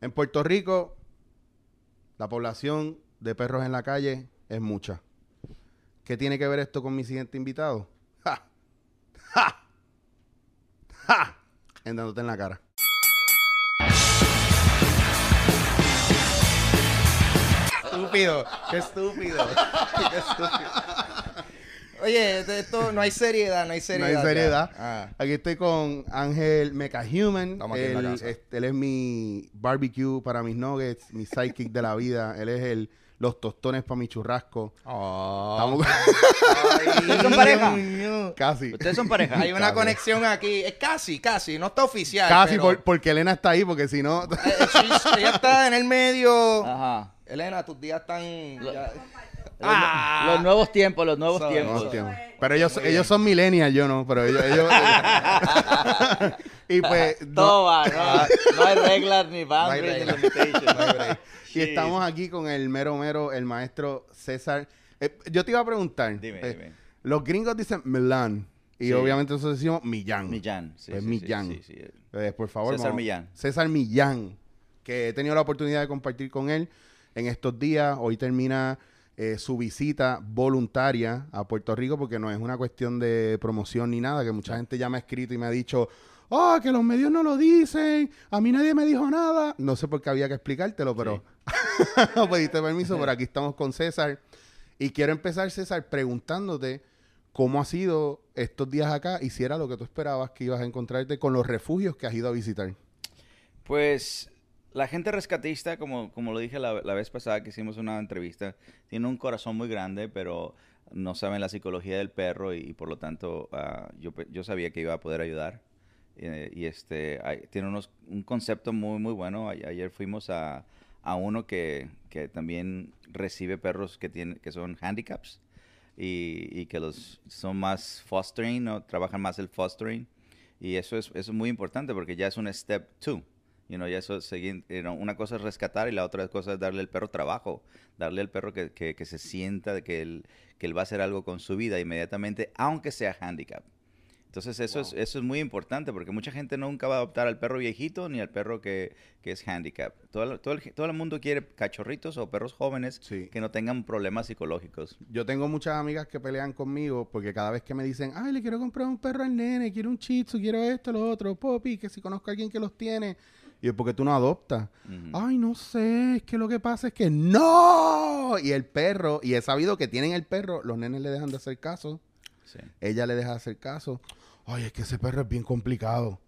En Puerto Rico, la población de perros en la calle es mucha. ¿Qué tiene que ver esto con mi siguiente invitado? ¡Ja! ¡Ja! ¡Ja! En dándote en la cara. Estúpido, qué estúpido. Qué estúpido. Oye, esto no hay seriedad, no hay No seriedad. hay ya. seriedad. Ah. Aquí estoy con Ángel Mecha Human. Estamos aquí en la Él, casa. este, él es mi barbecue para mis nuggets, mi sidekick de la vida. Él es el los tostones para mi churrasco. Oh. Estamos ¿Ustedes son pareja? casi. Ustedes son pareja. Hay una conexión aquí, es casi, casi, no está oficial. Casi pero, por- porque Elena está ahí, porque si no. eh, she's- ella está en el medio. Ajá. Elena, tus días están. ya- Los, los nuevos tiempos, los nuevos Son- tiempos. Tiempo. Pero ellos, ellos son millennials, yo no. Pero ellos. ellos y pues. va, no, no hay reglas ni boundaries ni limitations. No hay break. y estamos aquí con el mero mero, el maestro César. Eh, yo te iba a preguntar. Dime, eh, dime. Los gringos dicen Milán. Y Sí. obviamente nosotros decimos Millán. Millán. Sí, Pues sí, Millán. Sí, sí, sí. Eh, por favor. César vamos- Millán. César Millán. Que he tenido la oportunidad de compartir con él en estos días. Hoy termina eh, su visita voluntaria a Puerto Rico porque no es una cuestión de promoción ni nada, que mucha gente ya me ha escrito y me ha dicho, oh, que los medios no lo dicen, a mí nadie me dijo nada. No sé por qué había que explicártelo, pero no pediste permiso, pero aquí estamos con César. Y quiero empezar, César, preguntándote cómo ha sido estos días acá y si era lo que tú esperabas que ibas a encontrarte con los refugios que has ido a visitar. Pues la gente rescatista, como, como lo dije la, la vez pasada que hicimos una entrevista, tiene un corazón muy grande, pero no saben la psicología del perro y, y por lo tanto ah, yo, yo sabía que iba a poder ayudar. Eh, y este hay- tiene unos, un concepto muy, muy bueno. A- ayer fuimos a, a uno que, que también recibe perros que, tienen, que son handicaps y, y que los son más fostering, ¿no? trabajan más el fostering. Y eso es, eso es muy importante porque ya es un step two. You know, ya eso es you know, una cosa es rescatar y la otra cosa es darle al perro trabajo, darle al perro que, que- que se sienta de que él, que él va a hacer algo con su vida inmediatamente, aunque sea handicap. Entonces eso, es, eso es muy importante porque mucha gente nunca va a adoptar al perro viejito ni al perro que, que es handicap. Todo, todo, el, todo el mundo quiere cachorritos o perros jóvenes Sí. que no tengan problemas psicológicos. Yo tengo muchas amigas que pelean conmigo porque cada vez que me dicen, ay, le quiero comprar un perro al nene, quiero un shih tzu, quiero esto, lo otro, popi, que si conozco a alguien que los tiene. Y yo, ¿por qué tú no adoptas? Ay, no sé, es que lo que pasa es que no. Y el perro, y he sabido que tienen el perro, los nenes le dejan de hacer caso, Sí. ella le deja de hacer caso. Ay, es que ese perro es bien complicado.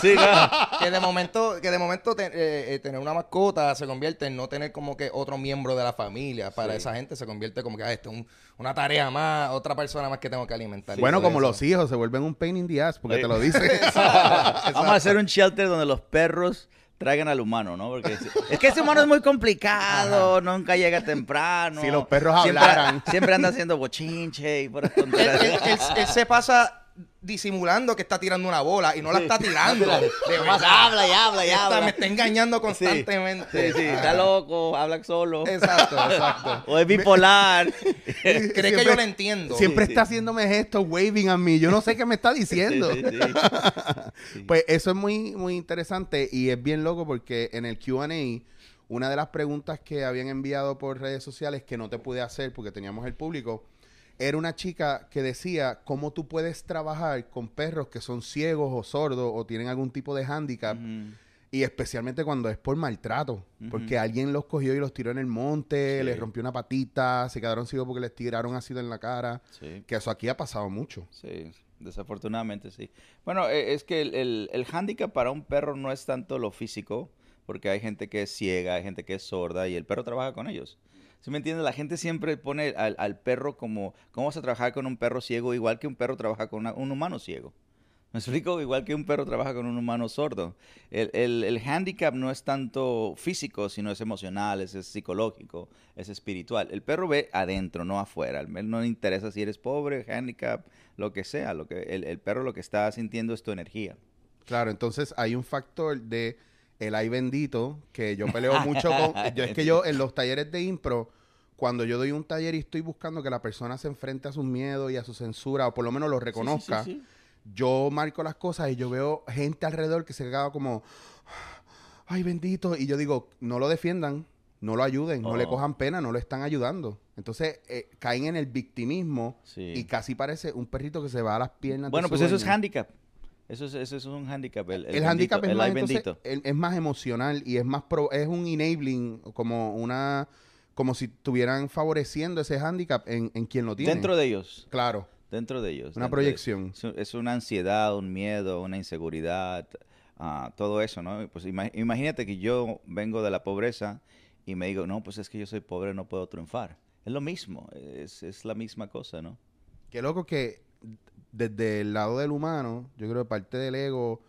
Sí. Que de momento, que de momento te- eh, eh, tener una mascota se convierte en no tener como que otro miembro de la familia. Para Sí. esa gente se convierte como que ah, esto es un- una tarea más, otra persona más que tengo que alimentar. Y bueno, como eso. los hijos se vuelven un pain in the ass porque te lo dicen. Vamos a hacer un shelter donde los perros traigan al humano, ¿no? Porque es, es que ese humano es muy complicado, nunca llega temprano. Si los perros siempre, hablaran. Siempre anda haciendo bochinche y por él- él- él se pasa disimulando que está tirando una bola y no la está tirando. De habla y habla y habla. me está engañando constantemente. Sí, sí, Ah. está loco, habla solo. Exacto, exacto. O es bipolar. Cree que Siempre- yo lo entiendo. Siempre Sí, está sí. haciéndome gestos, waving a mí. Yo no sé qué me está diciendo. Sí, sí, sí. Sí. Pues eso es muy, muy interesante y es bien loco porque en el QA, una de las preguntas que habían enviado por redes sociales que no te pude hacer porque teníamos el público, era una chica que decía cómo tú puedes trabajar con perros que son ciegos o sordos o tienen algún tipo de hándicap y especialmente cuando es por maltrato, porque alguien los cogió y los tiró en el monte, Sí. les rompió una patita, se quedaron ciegos porque les tiraron ácido en la cara, Sí. que eso aquí ha pasado mucho. Sí, desafortunadamente sí. Bueno, eh, es que el, el, el hándicap para un perro no es tanto lo físico, porque hay gente que es ciega, hay gente que es sorda y el perro trabaja con ellos. ¿Sí me entiendes? La gente siempre pone al, perro como, ¿cómo vas a trabajar con un perro ciego igual que un perro trabaja con un humano ciego? Me explico, igual que un perro trabaja con un humano sordo. El, el, el handicap no es tanto físico, sino es emocional, es, psicológico, es espiritual. El perro ve adentro, no afuera. No le interesa si eres pobre, handicap, lo que sea. Lo que, el, el perro lo que está sintiendo es tu energía. Claro, entonces hay un factor de el ay bendito que yo peleo mucho con. Yo, es que yo en los talleres de impro, cuando yo doy un taller y estoy buscando que la persona se enfrente a sus miedos y a su censura, o por lo menos lo reconozca, Sí, sí, sí, yo marco las cosas y yo veo gente alrededor que se queda como, ay bendito, y yo digo, no lo defiendan, no lo ayuden, no le Oh. cojan pena, no lo están ayudando. Entonces eh, caen en el victimismo y casi parece un perrito que se va a las piernas. de Bueno, su pues eso es handicap. Eso es, eso es un handicap. El, El, el handicap es el más, entonces, es más emocional y es más pro- es un enabling, como una, como si estuvieran favoreciendo ese handicap en, en quien lo tiene. Dentro de ellos. claro, Dentro de ellos. una de- proyección. Es, una ansiedad, un miedo, una inseguridad, ah, todo eso, ¿no? Pues ima- imagínate que yo vengo de la pobreza y me digo, no, pues es que yo soy pobre, no puedo triunfar. Es lo mismo, es, es la misma cosa, ¿no? Qué loco que desde el lado del humano, yo creo que parte del ego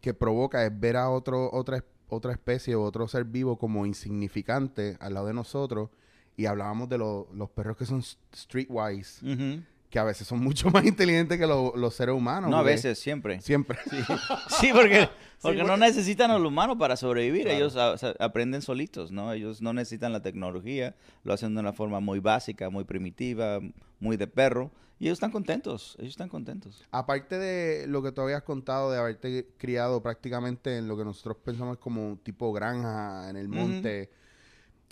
que provoca es ver a otro, otra, otra especie o otro ser vivo como insignificante al lado de nosotros. Y hablábamos de lo- los perros que son streetwise, Ujú. Que a veces son mucho más inteligentes que lo- los seres humanos. No, a porque veces, siempre. Siempre. Sí, porque, porque no necesitan al humano para sobrevivir. Claro. Ellos a- aprenden solitos, ¿no? Ellos no necesitan la tecnología. Lo hacen de una forma muy básica, muy primitiva, muy de perro. Y ellos están contentos. Ellos están contentos. Aparte de lo que tú habías contado de haberte criado prácticamente en lo que nosotros pensamos como un tipo granja en el monte,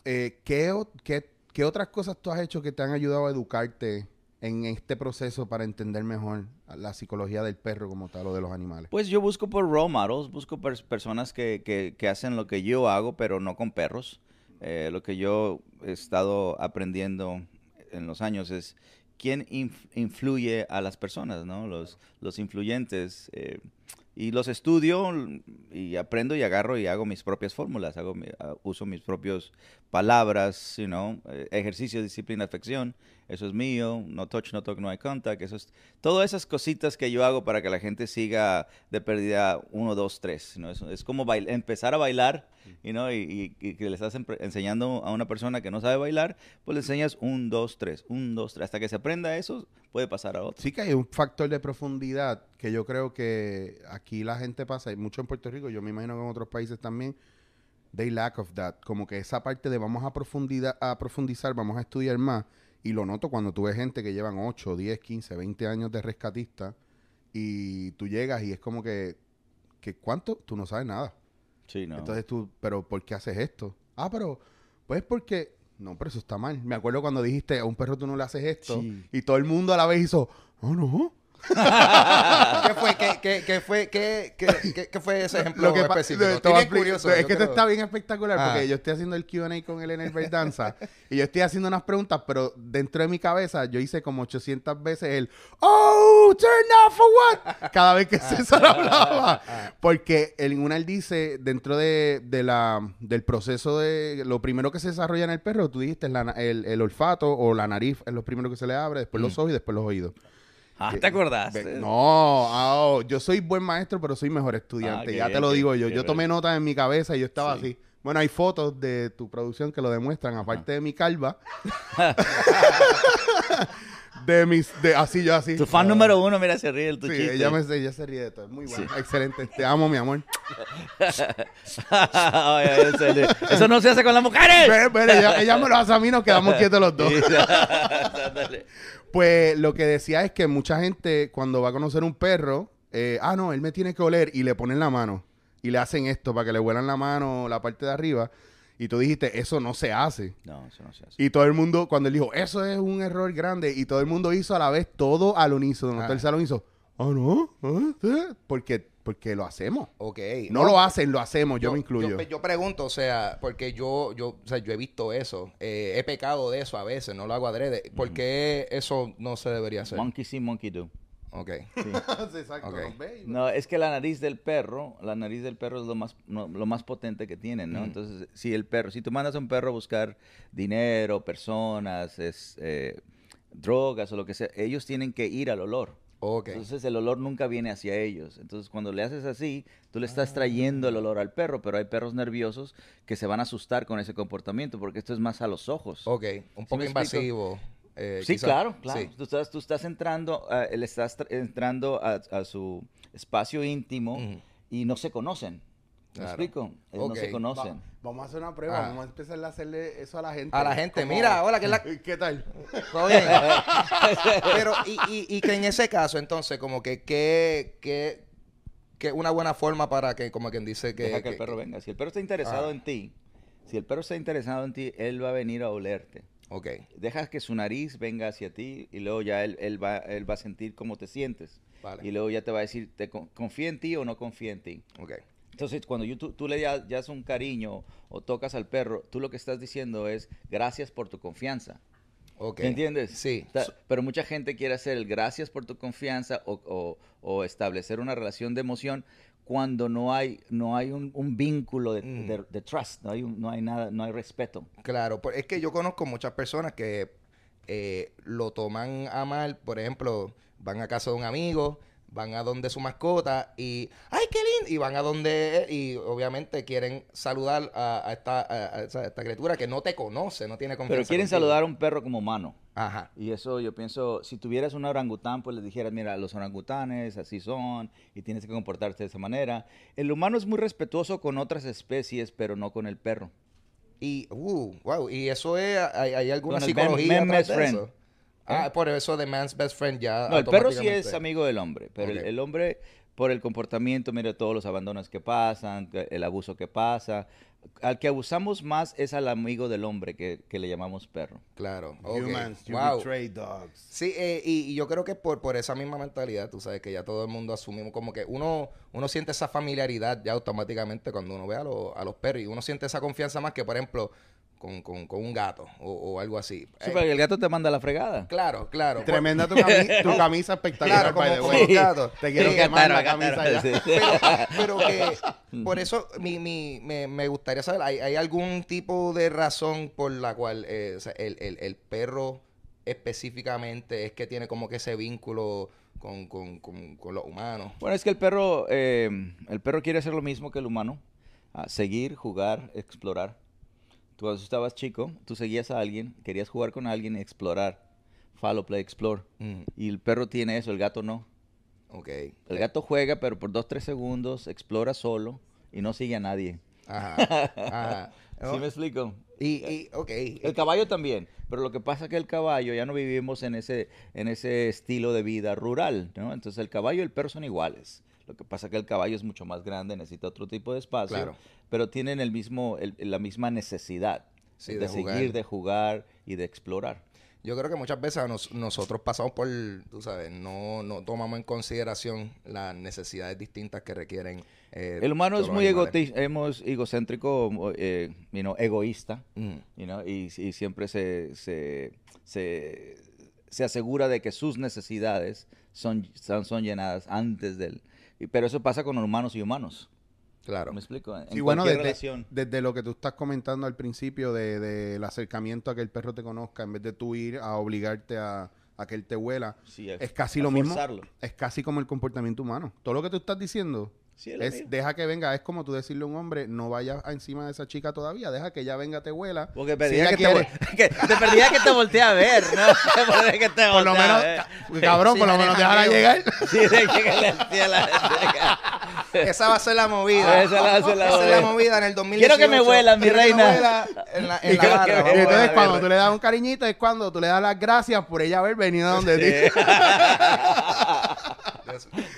eh, ¿qué, qué- qué otras cosas tú has hecho que te han ayudado a educarte en este proceso para entender mejor la psicología del perro como tal o de los animales? Pues yo busco por role models, busco pers- personas que, que- que hacen lo que yo hago, pero no con perros. Eh, lo que yo he estado aprendiendo en los años es quién inf- influye a las personas, ¿no? Los, los influyentes. eh, y los estudio y aprendo y agarro y hago mis propias fórmulas, hago ah, uso mis propias palabras, you know, eh, ejercicio, disciplina, afección, eso es mío, no touch, no talk, no eye contact, eso es, todas esas cositas que yo hago para que la gente siga de pérdida uno, dos, tres, ¿no? Es, es como bail- empezar a bailar, you know, y, y- y que le estás enseñando a una persona que no sabe bailar, pues le enseñas un, dos, tres, un, dos, tres, hasta que se aprenda eso, puede pasar a otro. Sí que hay un factor de profundidad que yo creo que aquí la gente pasa, y mucho en Puerto Rico, yo me imagino que en otros países también, they lack of that. Como que esa parte de vamos a, profundidad, a profundizar, vamos a estudiar más. Y lo noto cuando tú ves gente que llevan 8, 10, 15, 20 años de rescatista y tú llegas y es como que, que ¿cuánto? Tú no sabes nada. Sí, no. Entonces tú, pero ¿por qué haces esto? Ah, pero, pues porque, no, pero eso está mal. Me acuerdo cuando dijiste, a un perro tú no le haces esto Sí. y todo el mundo a la vez hizo, oh, no. ¿Qué fue, qué, qué, qué fue, qué, qué, qué- qué fue ese ejemplo Lo que específico? te expli- curioso. Es que esto está bien espectacular Ah. porque yo estoy haciendo el Q&A con él en el Verdanza y yo estoy haciendo unas preguntas, pero dentro de mi cabeza yo hice como 800 veces el ¡Oh! ¡Turn off for what! Cada vez que César hablaba. Porque en una él dice, dentro de, de la, del proceso de... Lo primero que se desarrolla en el perro, tú dijiste, es la el, el olfato o la nariz es lo primero que se le abre, después los ojos y después los oídos. ah, ¿te acordaste? No, ah, oh, yo soy buen maestro, pero soy mejor estudiante. Ah, ya te lo digo yo. Yo tomé notas en mi cabeza y yo estaba Sí. así. Bueno, hay fotos de tu producción que lo demuestran, aparte de mi calva. de mis, de así yo así. Tu fan número uno, mira, se ríe el tu Sí, chiste. ella, me, ella se ríe de todo. Muy bueno. Excelente. Te amo, mi amor. Serio. Eso no se hace con las mujeres. Ve, ve, ella, ella me lo hace a mí, nos quedamos quietos los dos. Pues lo que decía es que mucha gente cuando va a conocer un perro, eh, ah, no, él me tiene que oler y le ponen la mano y le hacen esto para que le huelan la mano, la parte de arriba. Y tú dijiste, eso no se hace. No, eso no se hace. Y todo el mundo, cuando él dijo, eso es un error grande, y todo el mundo hizo a la vez todo al unísono. Ah. Todo el salón hizo, ah, no, ah, sí", porque, porque lo hacemos. Ok. No, lo hacen, lo hacemos, yo, me incluyo. Yo, yo pregunto, o sea, porque yo, yo, o sea, yo he visto eso. eh, he pecado de eso a veces, no lo hago adrede. ¿Por qué eso no se debería hacer? Monkey see, monkey do. Ok. Sí, exacto. Ok. ¿nos ve? No, es que la nariz del perro, la nariz del perro es lo más, no, lo más potente que tienen, ¿no? Entonces, si el perro, si tú mandas a un perro a buscar dinero, personas, es, eh, drogas o lo que sea, ellos tienen que ir al olor. Ok. Entonces el olor nunca viene hacia ellos. Entonces cuando le haces así, tú le estás trayendo el olor al perro, pero hay perros nerviosos que se van a asustar con ese comportamiento porque esto es más a los ojos. Ok, un ¿Sí poco explico? Eh, Sí, quizá. claro, claro. Sí. Tú, estás, tú estás entrando, a- él estás tr- entrando a, a su espacio íntimo y no se conocen. ¿Me Claro. explico? No se Va- conocen. vamos a hacer una prueba. Ah. Vamos a empezar a hacerle eso a la gente. A la gente, mira, hola, que es la- ¿Qué tal? Todo bien. Pero, y, y, y que en ese caso, entonces, como que, ¿qué, qué, qué una buena forma para que, como quien dice que... Deja que el perro venga. Si el perro está interesado Ah. en ti, si el perro está interesado en ti, él va a venir a olerte. Ok, Dejas que su nariz venga hacia ti y luego ya él, él va, él va a sentir cómo te sientes. vale. Y luego ya te va a decir, ¿te con- ¿confía en ti o no confía en ti? Ok, Entonces, cuando yo- tú, tú le das, das un cariño o tocas al perro, tú lo que estás diciendo es gracias por tu confianza. ok. ¿Me entiendes? Sí. Ta- Pero mucha gente quiere hacer el gracias por tu confianza o, o- o establecer una relación de emoción cuando no hay, no hay un, un vínculo de, Mm. de- de trust, no hay, un- no hay nada, no hay respeto. Claro, es que yo conozco muchas personas que eh, lo toman a mal, por ejemplo, van a casa de un amigo, van a donde su mascota y ¡ay, qué lindo! Y van a donde y obviamente quieren saludar a, a esta, a- a esa- esta criatura que no te conoce, no tiene confianza. Pero quieren contigo. saludar a un perro como humano. Ajá. Y eso yo pienso, si tuvieras un orangután, pues les dijeras, mira, los orangutanes así son y tienes que comportarte de esa manera. El humano es muy respetuoso con otras especies, pero no con el perro. Y, uh, wow, y eso es, hay, hay alguna psicología man atrás eso? Ah, por eso de man's best friend ya No, el perro sí es amigo del hombre, pero el- hombre, por el comportamiento, mira todos los abandonos que pasan, el abuso que pasa. Al que abusamos más es al amigo del hombre que, que le llamamos perro. Claro. Humans, you Wow. betray dogs. Sí, eh, y, y yo creo que por, por esa misma mentalidad, tú sabes que ya todo el mundo asumimos como que uno, uno siente esa familiaridad ya automáticamente cuando uno ve a, los- a los perros y uno siente esa confianza más que, por ejemplo, con, con- con un gato o, o algo así. Sí, Eh, porque el gato te manda la fregada. claro, claro. Tremenda tu, cami- tu camisa espectacular, Claro, como, como los gatos. Te quiero Sí, quemar la camisa ya. sí. Pero, pero que por eso mi, mi- me, me gustaría saber, ¿hay, hay algún tipo de razón por la cual eh, o sea, el, el- el perro específicamente es que tiene como que ese vínculo con, con- con- con los humanos? Bueno, es que el perro, eh, el perro quiere hacer lo mismo que el humano. ah, seguir, jugar, explorar. Tú cuando estabas chico, tú seguías a alguien, querías jugar con alguien y explorar. Follow, play, explore. Mm, Y el perro tiene eso, el gato no. ok. El gato juega, pero por dos, tres segundos explora solo y no sigue a nadie. Ajá. ajá. ¿Sí me explico? Y, y, ok. El caballo también, pero lo que pasa es que el caballo ya no vivimos en ese, en ese estilo de vida rural, ¿no? Entonces el caballo y el perro son iguales. Lo que pasa es que el caballo es mucho más grande, necesita otro tipo de espacio, Claro. pero tienen el mismo, el- la misma necesidad Sí, de, seguir, de jugar y de explorar. Yo creo que muchas veces nos- nosotros pasamos por, tú sabes, no, no tomamos en consideración las necesidades distintas que requieren. eh, El humano es muy hemos- egocéntrico, eh, you know, egoísta. Mm, you know, y, y siempre se, se, se, se asegura de que sus necesidades son, son, son llenadas antes del... Pero eso pasa con humanos y humanos. claro. ¿Me explico? En Sí, bueno, desde, relación. desde lo que tú estás comentando al principio de- del acercamiento a que el perro te conozca, en vez de tú ir a obligarte a, a que él te huela, Sí, es casi lo mismo. Es casi como el comportamiento humano. Todo lo que tú estás diciendo Sí, es es deja que venga. Es como tú decirle a un hombre, no vayas encima de esa chica todavía, deja que ella venga, te huela. Porque perdía que, te, que- te perdía que te voltee a ver, ¿no? Perdía que te por lo voltee a menos, cabrón, Sí, por lo menos déjala jangueo. llegar. Sí, de que le hacía la- Esa va a ser la movida. Esa va a ser la Esa es movida. la movida en el 2018. Quiero que me huelan, mi reina. en la, en la barra, entonces cuando ver. tú le das un cariñito es cuando tú le das las gracias por ella haber venido a donde ti.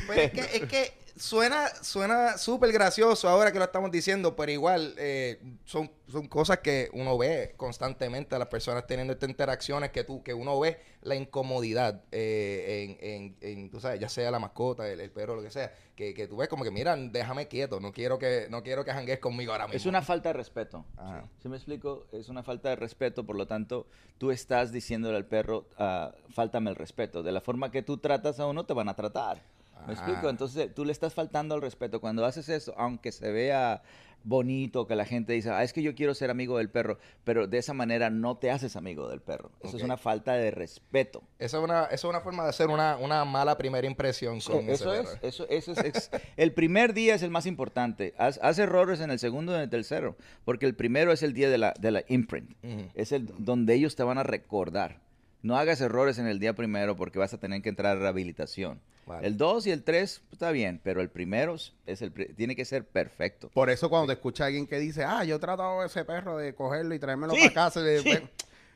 Pues es que, es que suena suena súper gracioso ahora que lo estamos diciendo, pero igual eh, son, son cosas que uno ve constantemente a las personas teniendo estas interacciones que tú que uno ve la incomodidad eh, en, en, en, tú sabes, ya sea la mascota, el, el perro, lo que sea, que, que tú ves como que, mira, déjame quieto, no quiero que no quiero que jangues conmigo ahora mismo. Es una falta de respeto. Ajá. ¿Sí me explico? Es una falta de respeto, por lo tanto, tú estás diciéndole al perro, ah, fáltame el respeto. De la forma que tú tratas a uno, te van a tratar. ¿Me explico? Entonces tú le estás faltando al respeto. Cuando haces eso, aunque se vea bonito, que la gente dice, ah, es que yo quiero ser amigo del perro, pero de esa manera no te haces amigo del perro. Eso Ok. es una falta de respeto. Esa es una, esa es una forma de hacer una, una mala primera impresión con ese Eso es, perro. eso, eso es, ex- el primer día es el más importante. Haz, haz errores en el segundo y en el tercero, porque el primero es el día de la, de la imprint. Ujú. Es el donde ellos te van a recordar. No hagas errores en el día primero porque vas a tener que entrar a rehabilitación. Vale. El 2 y el 3 está bien, pero el primero es el tiene que ser perfecto. Por eso cuando te escucha alguien que dice, ah, yo he tratado a ese perro de cogerlo y traérmelo Sí, para casa. sí.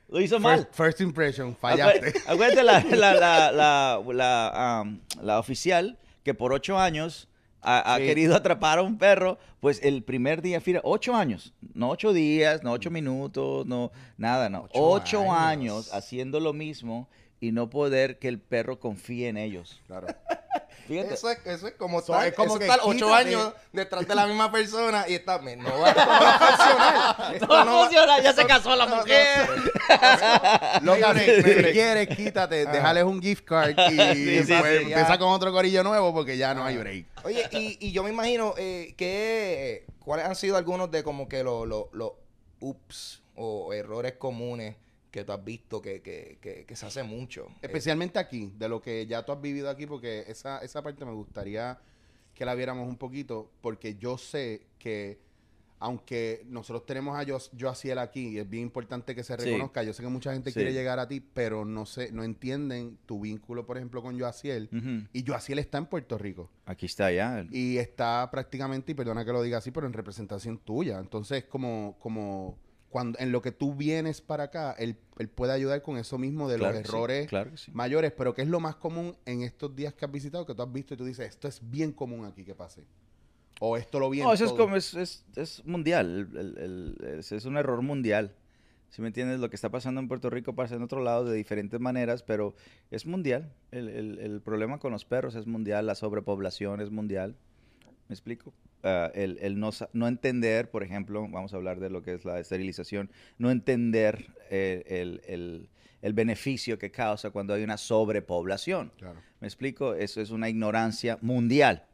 Lo hizo mal. first, first impression, fallaste. Acuérdate, acuérdate la, la, la, la, la, um, la oficial que por ocho años ha, ha Sí. querido atrapar a un perro, pues el primer día, fíjate, ocho años, no ocho días, no ocho minutos, no nada, no. Ocho Ocho, años. años. haciendo lo mismo y no poder que el perro confíe en ellos. Claro. Fíjate. Eso es, eso es como So, estar, es como estar ocho años detrás de la misma persona y está, "Me- no no va a funcionar. Esto No va a funcionar, ya se casó la no- no- mujer. Lo que quieres, quítate, Ah. déjales un gift card y sí, sí, después sí, ya. empieza con otro corillo nuevo porque ya no hay break. Oye, y, y yo me imagino eh, que cuáles han sido algunos de como que los los los ups o errores comunes que tú has visto que, que, que, que se hace mucho. Eh, Especialmente aquí, de lo que ya tú has vivido aquí, porque esa, esa parte me gustaría que la viéramos un poquito, porque yo sé que aunque nosotros tenemos a Yo- Joaciel aquí, y es bien importante que se Sí. reconozca, yo sé que mucha gente Sí. quiere llegar a ti, pero no sé, no entienden tu vínculo, por ejemplo, con Joaciel. Ujú. Y Joaciel está en Puerto Rico. Aquí está ya. Y está prácticamente, y perdona que lo diga así, pero en representación tuya. Entonces, como, como cuando en lo que tú vienes para acá, él, él puede ayudar con eso mismo de Claro los sí, errores claro que sí. mayores, pero ¿qué es lo más común en estos días que has visitado, que tú has visto y tú dices, esto es bien común aquí que pase? O esto lo viene. No, eso es como, es, es, es mundial, el- el- el- es, es un error mundial. Si me entiendes, lo que está pasando en Puerto Rico pasa en otro lado de diferentes maneras, pero es mundial. El, el- el problema con los perros es mundial, la sobrepoblación es mundial. ¿Me explico? Ah, el el no, sa- no entender, por ejemplo, vamos a hablar de lo que es la esterilización, no entender eh, el, el- el beneficio que causa cuando hay una sobrepoblación. Claro. ¿Me explico? Eso es una ignorancia mundial.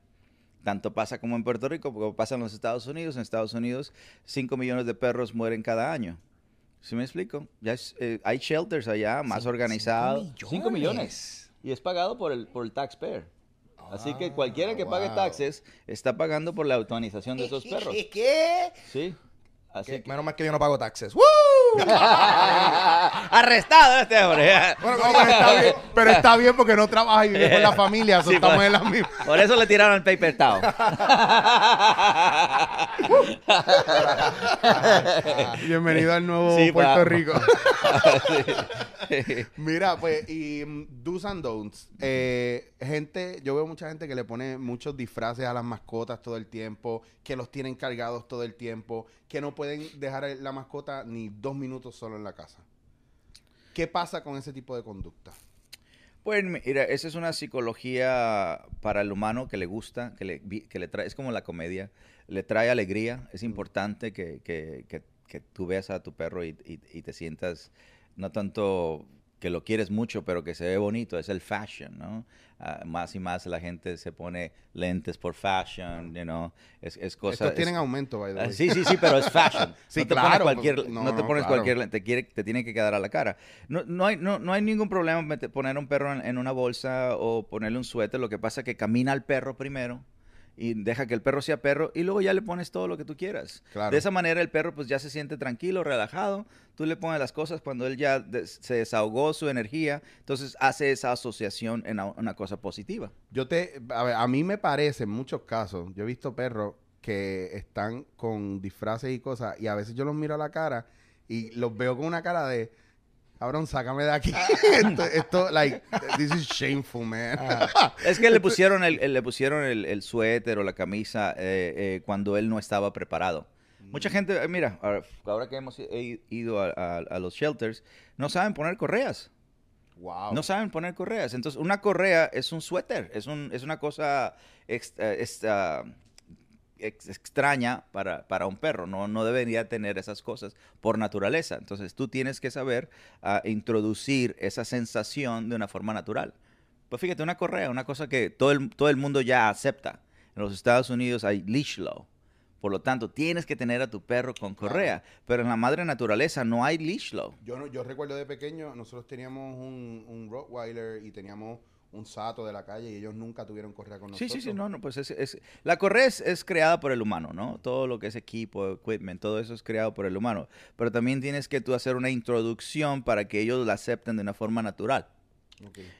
Tanto pasa como en Puerto Rico, como pasa en los Estados Unidos. En Estados Unidos, 5 millones de perros mueren cada año. ¿Sí me explico? Ya es, eh, hay shelters allá más organizados. 5 millones. Y es pagado por el, por el taxpayer. Así que cualquiera que pague wow. taxes está pagando por la automatización de esos perros. ¿Qué? Sí. Así Que- que... Menos mal que yo no pago taxes. ¡Woo! Arrestado este hombre. Bueno, no, pero, está bien, pero está bien porque no trabaja y vive con la familia, Sí, estamos pues. en la misma. Por eso le tiraron el paper towel. Bienvenido al nuevo Sí, Puerto pa- Rico. Mira, pues, y mm, do's and don'ts. Eh, gente, yo veo mucha gente que le pone muchos disfraces a las mascotas todo el tiempo, que los tienen cargados todo el tiempo, que no pueden dejar la mascota ni dos minutos solo en la casa. ¿Qué pasa con ese tipo de conducta? Pues mira, esa es una psicología para el humano que le gusta, que le, vi- que le trae, es como la comedia, le trae alegría. Es importante que, que- que- que tú veas a tu perro y, y- y te sientas, no tanto que lo quieres mucho, pero que se ve bonito, es el fashion, ¿no? Ah, más y más la gente se pone lentes por fashion, you know, es, es cosa... Estos es- tienen aumento, by the Ah. Sí, sí, sí, pero es fashion. Sí, no te claro, Pones cualquier, no, no, te pones claro. cualquier lente, te, quiere, te tiene que quedar a la cara. No, no, hay, no, no hay ningún problema poner un perro en, en una bolsa o ponerle un suéter. Lo que pasa es que camina al perro primero y deja que el perro sea perro y luego ya le pones todo lo que tú quieras. Claro. De esa manera el perro pues ya se siente tranquilo, relajado. Tú le pones las cosas cuando él ya des- se desahogó su energía, entonces hace esa asociación en una cosa positiva. Yo te, a, ver, a mí me parece en muchos casos, yo he visto perros que están con disfraces y cosas y a veces yo los miro a la cara y los veo con una cara de, cabrón, sácame de aquí. esto, esto, like, this is shameful, man. Es que le pusieron el, el- le pusieron el, el suéter o la camisa eh, eh, cuando él no estaba preparado. Mucha gente, eh, mira, ahora- que hemos ido a, a- a los shelters, no saben poner correas. wow. No saben poner correas. Entonces, una correa es un suéter, es, un, es una cosa ah, ex- extraña para, para un perro. No, no debería tener esas cosas por naturaleza. Entonces, tú tienes que saber ah, introducir esa sensación de una forma natural. Pues fíjate, una correa, una cosa que todo el, todo el mundo ya acepta. En los Estados Unidos hay leash law. Por lo tanto, tienes que tener a tu perro con correa. Pero en la madre naturaleza no hay leash law. Yo, no, yo recuerdo de pequeño, nosotros teníamos un, un Rottweiler y teníamos un sato de la calle y ellos nunca tuvieron correa con Sí, nosotros. sí, sí, no, no, pues es, es- la correa es, es creada por el humano, ¿no? Todo lo que es equipo, equipment, todo eso es creado por el humano. Pero también tienes que tú hacer una introducción para que ellos la acepten de una forma natural.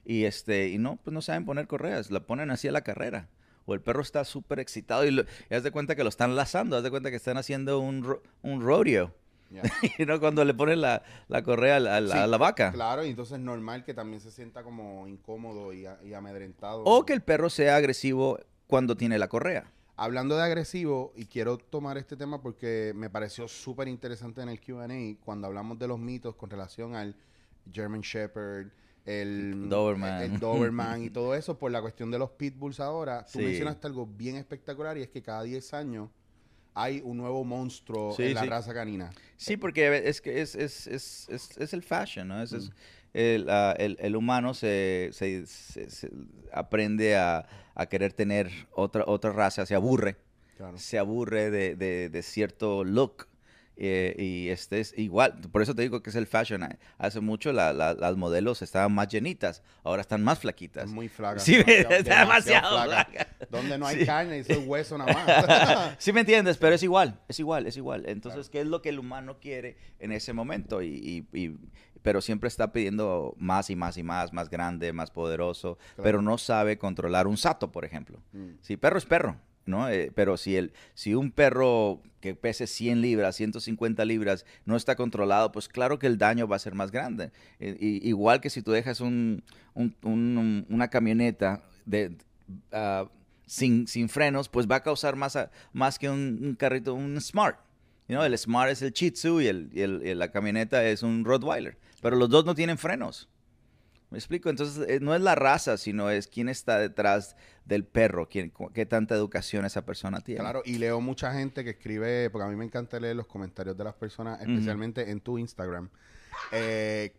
Y este, y no, pues no saben poner correas, la ponen así a la carrera. O el perro está súper excitado y, lo- y haz de cuenta que lo están lazando, haz de cuenta que están haciendo un, ro- un rodeo. Y no cuando le ponen la, la correa a la, a la- Sí, a la vaca. Claro, y entonces es normal que también se sienta como incómodo y, a- y amedrentado. O que el perro sea agresivo cuando tiene la correa. Hablando de agresivo, y quiero tomar este tema porque me pareció súper interesante en el QA cuando hablamos de los mitos con relación al German Shepherd, el Doberman. el, el Doberman y todo eso, por la cuestión de los pitbulls ahora. Tú Sí. mencionaste algo bien espectacular y es que cada 10 años hay un nuevo monstruo Sí, en la sí. raza canina. Sí, porque es que es, es, es, es, es el fashion, ¿no? Es, es- el, ah, el- el humano se, se- se- se aprende a, a querer tener otra, otra raza, se aburre, Claro. se aburre de, de- de cierto look. Eh, y este es igual, por eso te digo que es el fashion. Hace mucho la- la- las modelos estaban más llenitas, ahora están más flaquitas. Muy flaca. Sí, está demasiado flaca. Donde no hay Sí. carne, eso es hueso nada más. Sí me entiendes, pero es igual, es igual, es igual. Entonces, ¿qué es lo que el humano quiere en ese momento? Y, y- y- pero siempre está pidiendo más y más y más, más grande, más poderoso, Claro. pero no sabe controlar un sato, por ejemplo. Mm. Sí, perro es perro, ¿no? Eh, pero si, el, si un perro que pese 100 libras, 150 libras, no está controlado, pues claro que el daño va a ser más grande. Eh, y- igual que si tú dejas un, un- un- una camioneta de, ah, sin, sin frenos, pues va a causar más, a- más que un, carrito, un Smart. El Smart es el Shih Tzu y, el, y el- la camioneta es un Rottweiler. Pero los dos no tienen frenos. ¿Me explico? Entonces, eh, no es la raza, sino es quién está detrás del perro, quién, qué tanta educación esa persona tiene. Claro, y leo mucha gente que escribe, porque a mí me encanta leer los comentarios de las personas, especialmente en tu Instagram. Eh,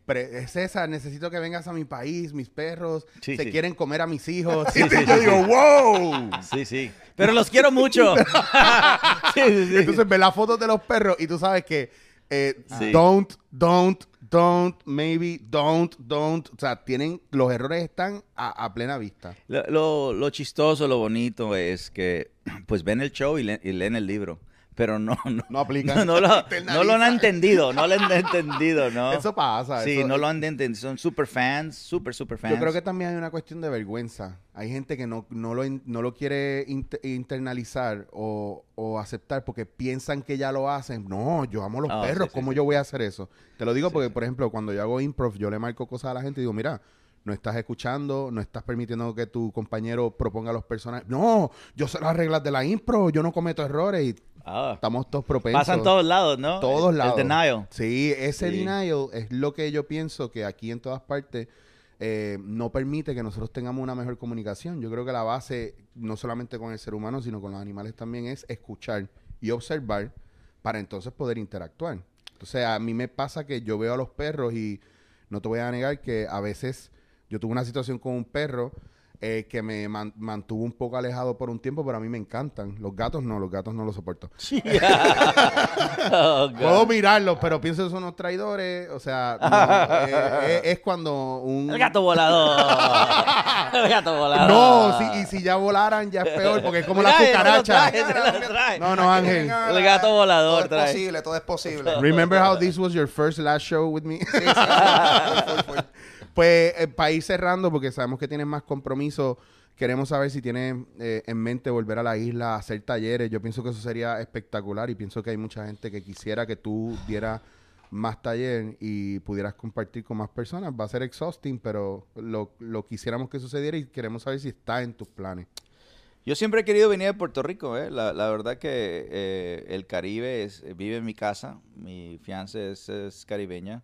César, necesito que vengas a mi país, mis perros Sí, se sí. quieren comer a mis hijos. Sí, Y sí, yo digo, wow. Sí, sí. Pero los quiero mucho. Entonces ve las fotos de los perros y tú sabes que eh, Sí. don't, don't, don't, maybe, don't, don't. O sea, tienen, los errores están a, a plena vista. Lo, lo- lo chistoso, lo bonito es que pues ven el show y, le- y leen el libro. Pero no, no, No aplica. no, no lo, no lo han entendido, no lo han entendido, ¿no? Eso pasa. Sí, eso- no lo han entendido. Son super fans, super, super fans. Yo creo que también hay una cuestión de vergüenza. Hay gente que no, no, lo, no lo quiere inter- internalizar o, o aceptar porque piensan que ya lo hacen. No, yo amo los Ah, perros. sí, sí, ¿Cómo sí. yo voy a hacer eso? Te lo digo porque, por ejemplo, cuando yo hago improv, yo le marco cosas a la gente y digo, mira, no estás escuchando, no estás permitiendo que tu compañero proponga los personajes. No, yo sé las reglas de la impro, yo no cometo errores y Ah, estamos todos propensos. pasan todos lados, ¿no? Todos El- lados. El denial. Sí, ese Sí. denial es lo que yo pienso que aquí en todas partes eh, no permite que nosotros tengamos una mejor comunicación. Yo creo que la base, no solamente con el ser humano, sino con los animales también, es escuchar y observar para entonces poder interactuar. Entonces, a mí me pasa que yo veo a los perros y no te voy a negar que a veces yo tuve una situación con un perro eh, que me man- mantuvo un poco alejado por un tiempo, pero a mí me encantan. Los gatos no, los gatos no los soporto. Oh. Puedo mirarlos, pero pienso que son unos traidores. O sea, no, eh, eh, es cuando un... El gato volador. el gato volador. No, si, y si ya volaran ya es peor, porque es como la Mira, ese lo cucaracha. trae, ese lo trae. No, no, Ángel. El gato volador Todo es trae. posible, todo es posible. Remember how this was your first last show with me? Sí, sí, sí. Pues eh, para ir cerrando, porque sabemos que tienes más compromiso, queremos saber si tienes eh, en mente volver a la isla a hacer talleres. Yo pienso que eso sería espectacular y pienso que hay mucha gente que quisiera que tú dieras más taller y pudieras compartir con más personas. Va a ser exhausting, pero lo, lo quisiéramos que sucediera y queremos saber si está en tus planes. Yo siempre he querido venir a Puerto Rico, ¿eh? la, la verdad que eh, el Caribe es, vive en mi casa, mi fianza es, es caribeña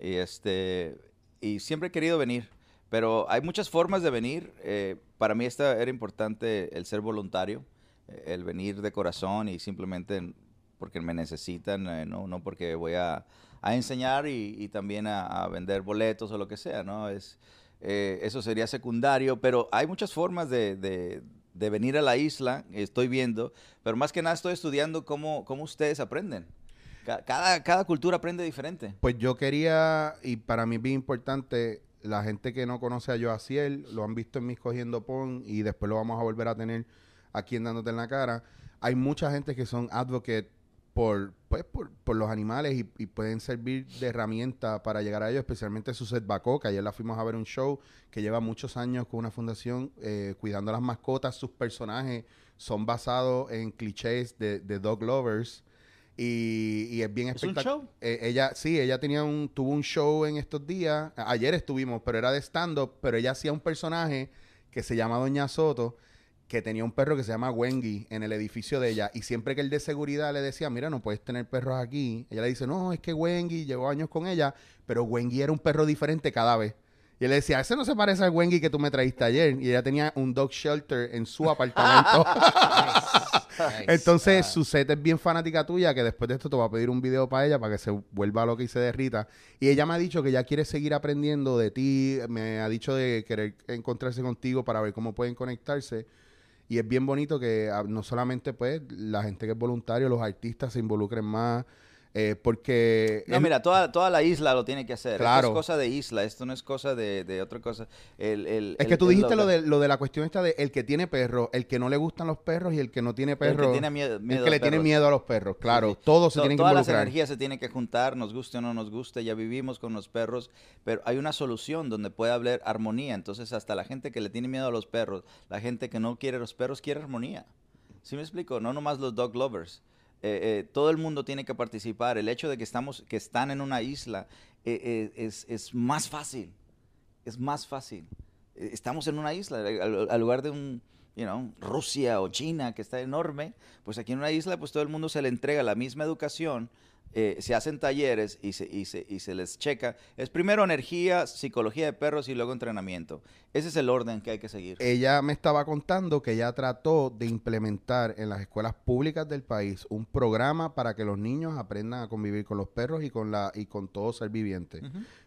y este y siempre he querido venir, pero hay muchas formas de venir. eh, para mí esta era importante el ser voluntario, eh, el venir de corazón y simplemente porque me necesitan, eh, no, no porque voy a, a enseñar y, también a, vender boletos o lo que sea, ¿no? Es, eso sería secundario, pero hay muchas formas de, de- de venir a la isla, estoy viendo, pero más que nada estoy estudiando cómo, cómo ustedes aprenden. Ca- Cada, cada cultura aprende diferente. Pues yo quería, y para mí es bien importante, la gente que no conoce a Joaciel, lo han visto en mis Cogiendo Pon y después lo vamos a volver a tener aquí en Dándote en la Cara. Hay mucha gente que son advocates por, pues, por, por los animales y, pueden servir de herramienta para llegar a ellos, especialmente Suset Bacó, que ayer la fuimos a ver un show que lleva muchos años con una fundación eh, cuidando a las mascotas. Sus personajes son basados en clichés de dog lovers. Y, y es bien ¿Es un espectacular. show? Eh, ella, sí, ella tenía un, tuvo un show en estos días. Ayer estuvimos, pero era de stand-up. Pero ella hacía un personaje que se llama Doña Soto, que tenía un perro que se llama Wengi en el edificio de ella. Y siempre que el de seguridad le decía, mira, no puedes tener perros aquí. Ella le dice, no, es que Wengi llevó años con ella, pero Wengi era un perro diferente cada vez. Y él le decía, ese no se parece al Wengi que tú me trajiste ayer. Y ella tenía un dog shelter en su apartamento. Entonces, su set es bien fanática tuya, que después de esto te va a pedir un video para ella, para que se vuelva loca y se derrita. Y ella me ha dicho que ya quiere seguir aprendiendo de ti, me ha dicho de querer encontrarse contigo para ver cómo pueden conectarse. Y es bien bonito que ah, no solamente pues la gente que es voluntario, los artistas se involucren más, eh, porque... No, es- mira, toda, toda la isla lo tiene que hacer. Claro. Esto es cosa de isla, esto no es cosa de, de otra cosa. El, el- es el- que tú el- dijiste lo de, lo de la cuestión esta de el que tiene perro, el que no le gustan los perros y el que no tiene el perro. que tiene miedo, el miedo que a le tiene perros. miedo a los perros, claro. Sí, sí. Todos se To- tienen que todas las involucrar. energías se tienen que juntar, nos guste o no nos guste, ya vivimos con los perros, pero hay una solución donde puede haber armonía. Entonces, hasta la gente que le tiene miedo a los perros, la gente que no quiere los perros, quiere armonía. ¿Sí me explico? No nomás los dog lovers. Eh, eh, todo el mundo tiene que participar. El hecho de que, estamos, que están en una isla eh, es, es más fácil. Es más fácil. Estamos en una isla, al, al lugar de un, you know, Rusia o China que está enorme, pues aquí en una isla, pues todo el mundo se le entrega la misma educación, eh, se hacen talleres y se, y, se, y se les checa. Es primero energía, psicología de perros y luego entrenamiento. Ese es el orden que hay que seguir. ella me estaba contando que ella trató de implementar en las escuelas públicas del país un programa para que los niños aprendan a convivir con los perros y con la y con todo ser viviente,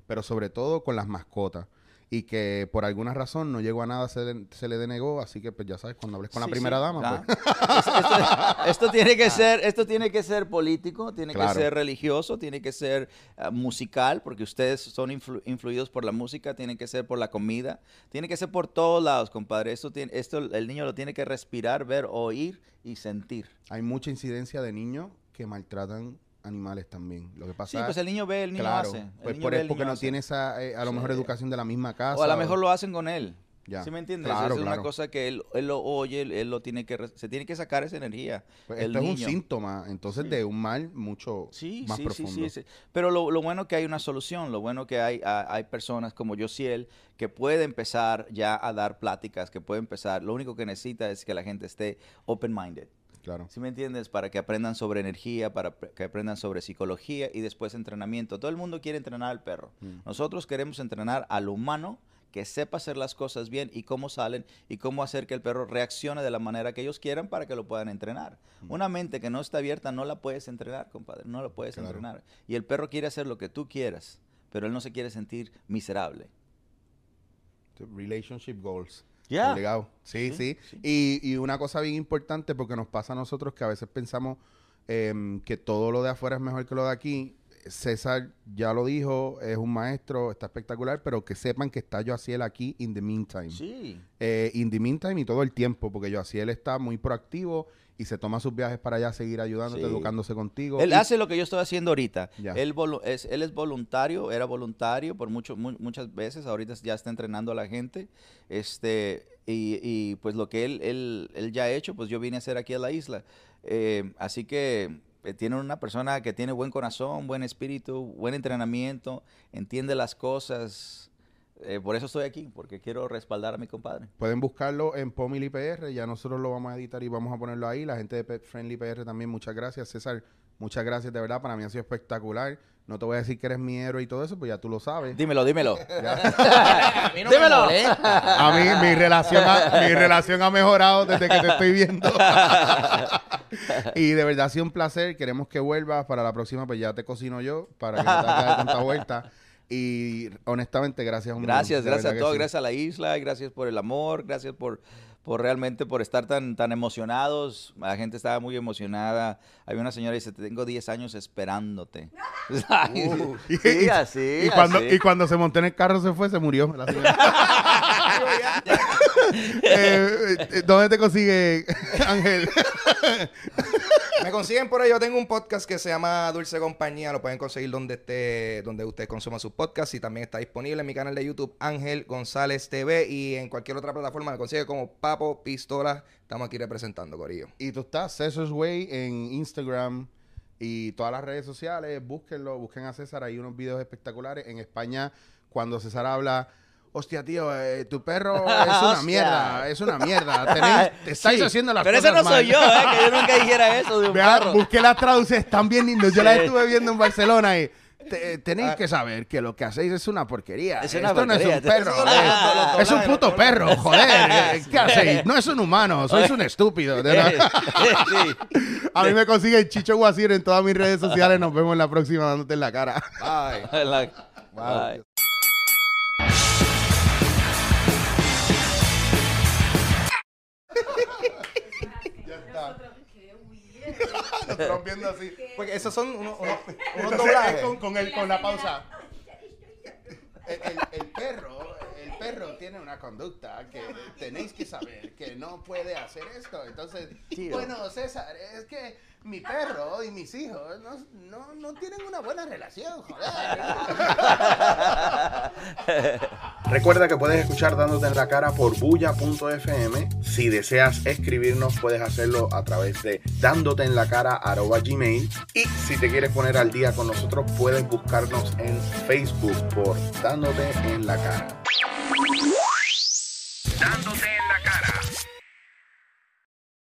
pero sobre todo con las mascotas. Y que por alguna razón no llegó a nada, se le, se le denegó, así que pues ya sabes, cuando hables con la primera sí. dama, Ah. pues, esto, esto- esto tiene que ser, esto tiene que ser político, tiene Claro. que ser religioso, tiene que ser ah, musical, porque ustedes son influ- influidos por la música, tiene que ser por la comida, tiene que ser por todos lados, compadre. Esto tiene, esto el niño lo tiene que respirar, ver, oír y sentir. hay mucha incidencia de niños que maltratan animales también. Lo que pasa Sí, pues el niño ve, el niño claro, hace. el pues niño por ve, es porque no hace. tiene esa, eh, a lo mejor educación de la misma casa. O a lo mejor lo hacen con él. Ya. ¿Sí me entiendes? Claro, es claro. una cosa que él, él lo oye, él, lo tiene que, se tiene que sacar esa energía. Pues el esto es un síntoma, entonces, Sí. de un mal mucho Sí, más sí, profundo. sí. Pero lo, lo bueno que hay una solución, lo bueno que hay, ha- hay personas como Josiel que puede empezar ya a dar pláticas, que puede empezar. Lo único que necesita es que la gente esté open-minded. Claro. ¿Sí me entiendes? Para que aprendan sobre energía, para que aprendan sobre psicología y después entrenamiento. Todo el mundo quiere entrenar al perro. Mm. Nosotros queremos entrenar al humano que sepa hacer las cosas bien y cómo salen y cómo hacer que el perro reaccione de la manera que ellos quieran para que lo puedan entrenar. Una mente que no está abierta no la puedes entrenar, compadre, no la puedes Claro. entrenar. Y el perro quiere hacer lo que tú quieras, pero él no se quiere sentir miserable. Relationship goals. Ya. Obligado. Sí, Sí, sí. Y, y una cosa bien importante, porque nos pasa a nosotros que a veces pensamos em, que todo lo de afuera es mejor que lo de aquí. César ya lo dijo, es un maestro, está espectacular, pero que sepan que está Joaciel aquí in the meantime. Sí. Eh, in the meantime y todo el tiempo, porque Joaciel está muy proactivo y se toma sus viajes para allá seguir ayudándote, Sí. educándose contigo. Él Y- hace lo que yo estoy haciendo ahorita. Ya. Él, es, él es voluntario, era voluntario por mucho, mu- muchas veces, ahorita ya está entrenando a la gente. Este, y, y, pues lo que él, él, él ya ha hecho, pues yo vine a hacer aquí a la isla. Eh, así que eh, tiene una persona que tiene buen corazón, buen espíritu, buen entrenamiento, entiende las cosas. Eh, por eso estoy aquí, porque quiero respaldar a mi compadre. Pueden buscarlo en Pomili PR, ya nosotros lo vamos a editar y vamos a ponerlo ahí. La gente de Pet Friendly PR también, muchas gracias. César, muchas gracias de verdad, para mí ha sido espectacular. No te voy a decir que eres mi héroe y todo eso, pues ya tú lo sabes. Dímelo, dímelo. A mí no me Dímelo. molesta. A mí mi relación ha, mi relación ha mejorado desde que te estoy viendo. y de verdad ha sido un placer. Queremos que vuelvas para la próxima, pues ya te cocino yo, para que no te hagas de tanta vuelta. Y honestamente, gracias. un Gracias, gracias a todos, sí. gracias a la isla, gracias por el amor, gracias por, por realmente por estar tan, tan emocionados. La gente estaba muy emocionada. Había una señora que dice, tengo 10 años esperándote. Y- sí, y- así, y, cuando, así. y cuando se montó en el carro se fue, se murió. la señora. Eh, eh, ¿Dónde te consigue Ángel? Me consiguen por ahí. Yo tengo un podcast que se llama Dulce Compañía. Lo pueden conseguir donde esté, donde usted consuma sus podcasts. Y también está disponible en mi canal de YouTube, Ángel González TV. Y en cualquier otra plataforma me consigue como Papo Pistola. Estamos aquí representando, Corillo. y tú estás Cesar's Way en Instagram y todas las redes sociales. Búsquenlo, busquen a César. Hay unos videos espectaculares. En España, cuando César habla. Hostia, tío, eh, tu perro es una mierda, es una mierda. Tenéis- te estáis Sí, haciendo las Pero cosas ese no soy yo, ¿eh? que yo nunca dijera eso de un Vea, perro. busqué las traducciones, están bien lindos. Yo las Sí. estuve viendo en Barcelona y te- tenéis que saber que lo que hacéis es una porquería. Es una Esto no es un perro. Eh. los- los es un puto perro, joder. eh, ¿Qué hacéis? No es un humano, sois un estúpido. de verdad. Sí. A mí me consigue Chicho Guasir en todas mis redes sociales. Nos vemos en la próxima dándote en la cara. Bye. La- Wow. Bye. Nosotros viendo así. Porque esos son unos, unos, unos Entonces, doblajes. es con, con el, con la pausa. El, el- el perro, el perro tiene una conducta que tenéis que saber que no puede hacer esto. Entonces, Tío. bueno, César, es que mi perro y mis hijos no, no, no tienen una buena relación, joder. Recuerda que puedes escuchar Dándote en la Cara por bulla.fm. Si deseas escribirnos, puedes hacerlo a través de dándote en la cara gmail. Y si te quieres poner al día con nosotros, puedes buscarnos en Facebook por Dándote en la Cara. Dándote